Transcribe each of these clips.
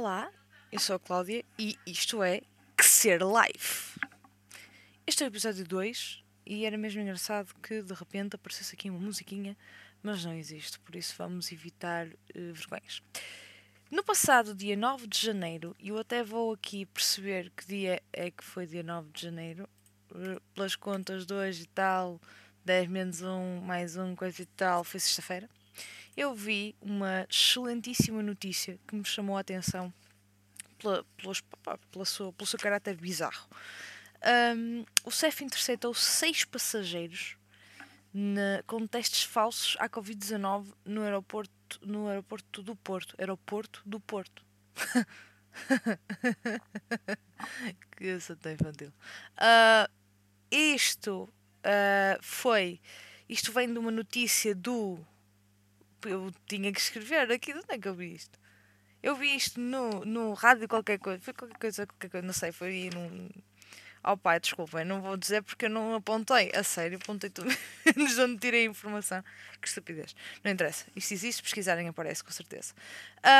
Olá, eu sou a Cláudia e isto é Que Ser Live. Este é o episódio 2 e era mesmo engraçado que de repente aparecesse aqui uma musiquinha, mas não existe, por isso vamos evitar uh, vergonhas. No passado dia 9 de janeiro, e eu até vou aqui perceber que dia é que foi dia 9 de janeiro, uh, pelas contas de hoje e tal, 10 menos 1, mais 1, coisa e tal, foi sexta-feira eu vi uma excelentíssima notícia que me chamou a atenção pela, pelos, pela sua, pelo seu caráter bizarro. Um, o CEF interceptou seis passageiros na, com testes falsos à Covid-19 no aeroporto, no aeroporto do Porto. Aeroporto do Porto. que santa infantil. Uh, isto uh, foi. Isto vem de uma notícia do eu tinha que escrever aqui, onde é que eu vi isto? Eu vi isto no, no rádio qualquer coisa, foi qualquer coisa, qualquer coisa, não sei, foi aí num. Oh pai, desculpem, não vou dizer porque eu não apontei, a sério, apontei tudo, de onde tirei a informação. Que estupidez. Não interessa, isto existe, pesquisarem aparece com certeza.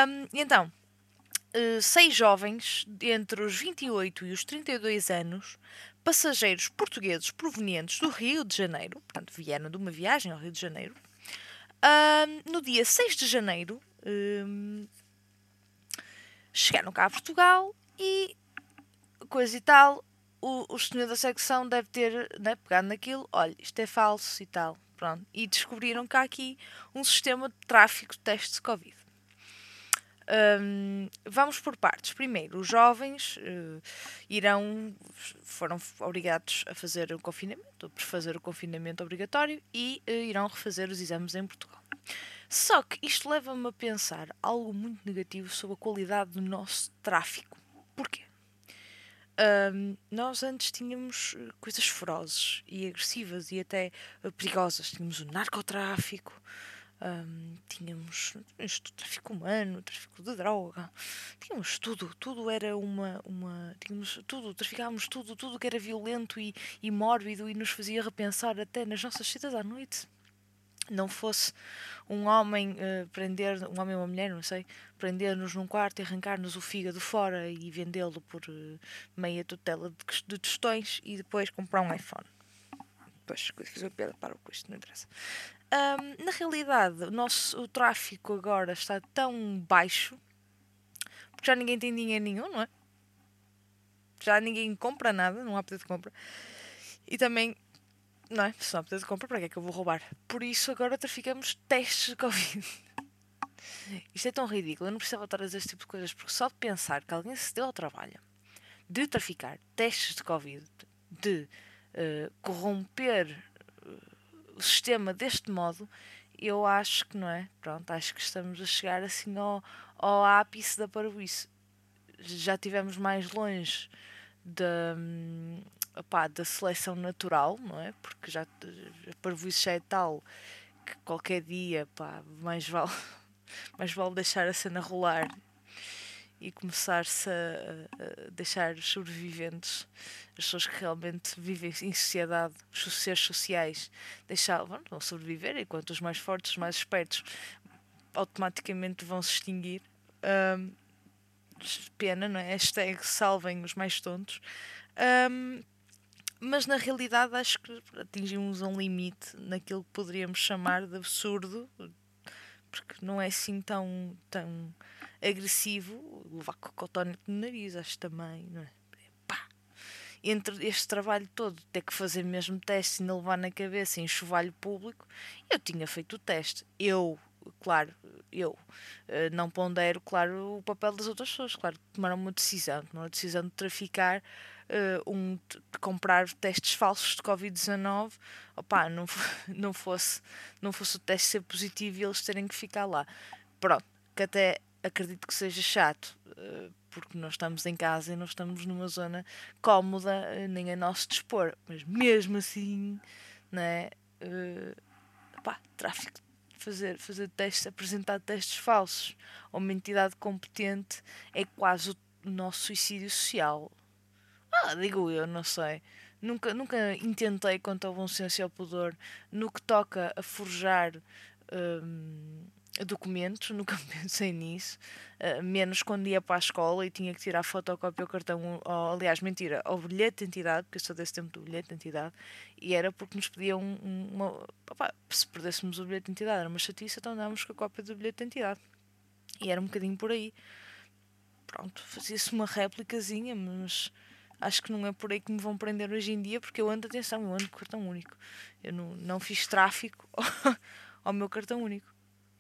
Um, e então, uh, seis jovens entre os 28 e os 32 anos, passageiros portugueses provenientes do Rio de Janeiro, portanto vieram de uma viagem ao Rio de Janeiro, no dia 6 de janeiro, chegaram cá a Portugal e coisa e tal. O, o senhor da secção deve ter né, pegado naquilo, olha, isto é falso e tal. Pronto. E descobriram cá aqui um sistema de tráfico de testes de Covid. Um, vamos por partes. Primeiro, os jovens uh, irão, foram obrigados a fazer o confinamento, por fazer o confinamento obrigatório e uh, irão refazer os exames em Portugal. Só que isto leva-me a pensar algo muito negativo sobre a qualidade do nosso tráfico. Porquê? Um, nós antes tínhamos eh, coisas ferozes e agressivas e até perigosas. Tínhamos o narcotráfico, um, tínhamos isto, tráfico humano, tráfico de droga, tínhamos tudo, tudo era uma, uma tínhamos tudo, traficávamos tudo, tudo que era violento e, e mórbido e nos fazia repensar até nas nossas citas à noite. Não fosse um homem uh, prender, um homem ou uma mulher, não sei, prender-nos num quarto e arrancar-nos o fígado fora e vendê-lo por uh, meia tutela de, de tostões e depois comprar um iPhone. Pois, fiz uma piada para o custo, não interessa. Um, na realidade, o nosso o tráfico agora está tão baixo porque já ninguém tem dinheiro nenhum, não é? Já ninguém compra nada, não há pedido de compra. E também, não é? Se não há pedido de compra, para que é que eu vou roubar? Por isso agora traficamos testes de Covid. Isto é tão ridículo, eu não precisava estar a dizer este tipo de coisas, porque só de pensar que alguém se deu ao trabalho de traficar testes de Covid, de uh, corromper o sistema deste modo, eu acho que não é. Pronto, acho que estamos a chegar assim ao, ao ápice da parvoíce. Já tivemos mais longe da, opá, da seleção natural, não é? Porque já a parvoíce já é tal que qualquer dia, pá, mais vale, mais vale deixar a cena rolar e começar-se a, a, deixar os sobreviventes, as pessoas que realmente vivem em sociedade, os seres sociais, deixar, vão sobreviver, enquanto os mais fortes, os mais espertos, automaticamente vão se extinguir. Um, pena, não é? Hashtag salvem os mais tontos. Um, mas na realidade acho que atingimos um limite naquilo que poderíamos chamar de absurdo, porque não é assim tão, tão agressivo, levar cotonete no nariz, acho também, não é? Entre este trabalho todo, ter que fazer mesmo teste não levar na cabeça em chuvalho público, eu tinha feito o teste. Eu, claro, eu eh, não pondero, claro, o papel das outras pessoas, claro, tomaram uma decisão, tomaram a decisão de traficar uh, um, comprar testes falsos de Covid-19, opá, não, não, fosse, não fosse o teste ser positivo e eles terem que ficar lá. Pronto, que até acredito que seja chato, uh, porque nós estamos em casa e não estamos numa zona cómoda, uh, nem a nosso dispor, mas mesmo assim, né, uh, pá, tráfico fazer, fazer testes, apresentar testes falsos a uma entidade competente é quase o nosso suicídio social. Ah, digo eu, não sei. Nunca, nunca intentei quanto ao bom senso e ao pudor no que toca a forjar hum, documentos, nunca pensei nisso, uh, menos quando ia para a escola e tinha que tirar fotocópia ao cartão, ou, aliás, mentira, ao bilhete de identidade, porque eu sou desse tempo do bilhete de identidade, e era porque nos pediam uma. Opa, se perdêssemos o bilhete de identidade, era uma chatice, então dávamos com a cópia do bilhete de identidade. E era um bocadinho por aí. Pronto, fazia-se uma réplicazinha, mas acho que não é por aí que me vão prender hoje em dia, porque eu ando, atenção, eu ando com cartão único. Eu não, não fiz tráfico ao meu cartão único.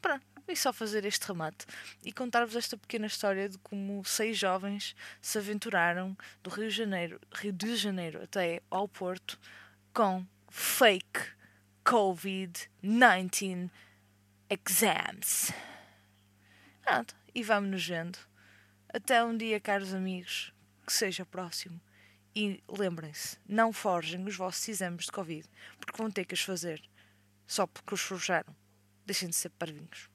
Pronto, e só fazer este remate e contar-vos esta pequena história de como seis jovens se aventuraram do Rio de Janeiro, Rio de Janeiro até ao Porto com fake COVID-19 exams. Pronto, e vamos nos vendo. Até um dia, caros amigos, que seja próximo. E lembrem-se, não forjem os vossos exames de Covid, porque vão ter que os fazer só porque os forjaram. Deixem de ser parvinhos.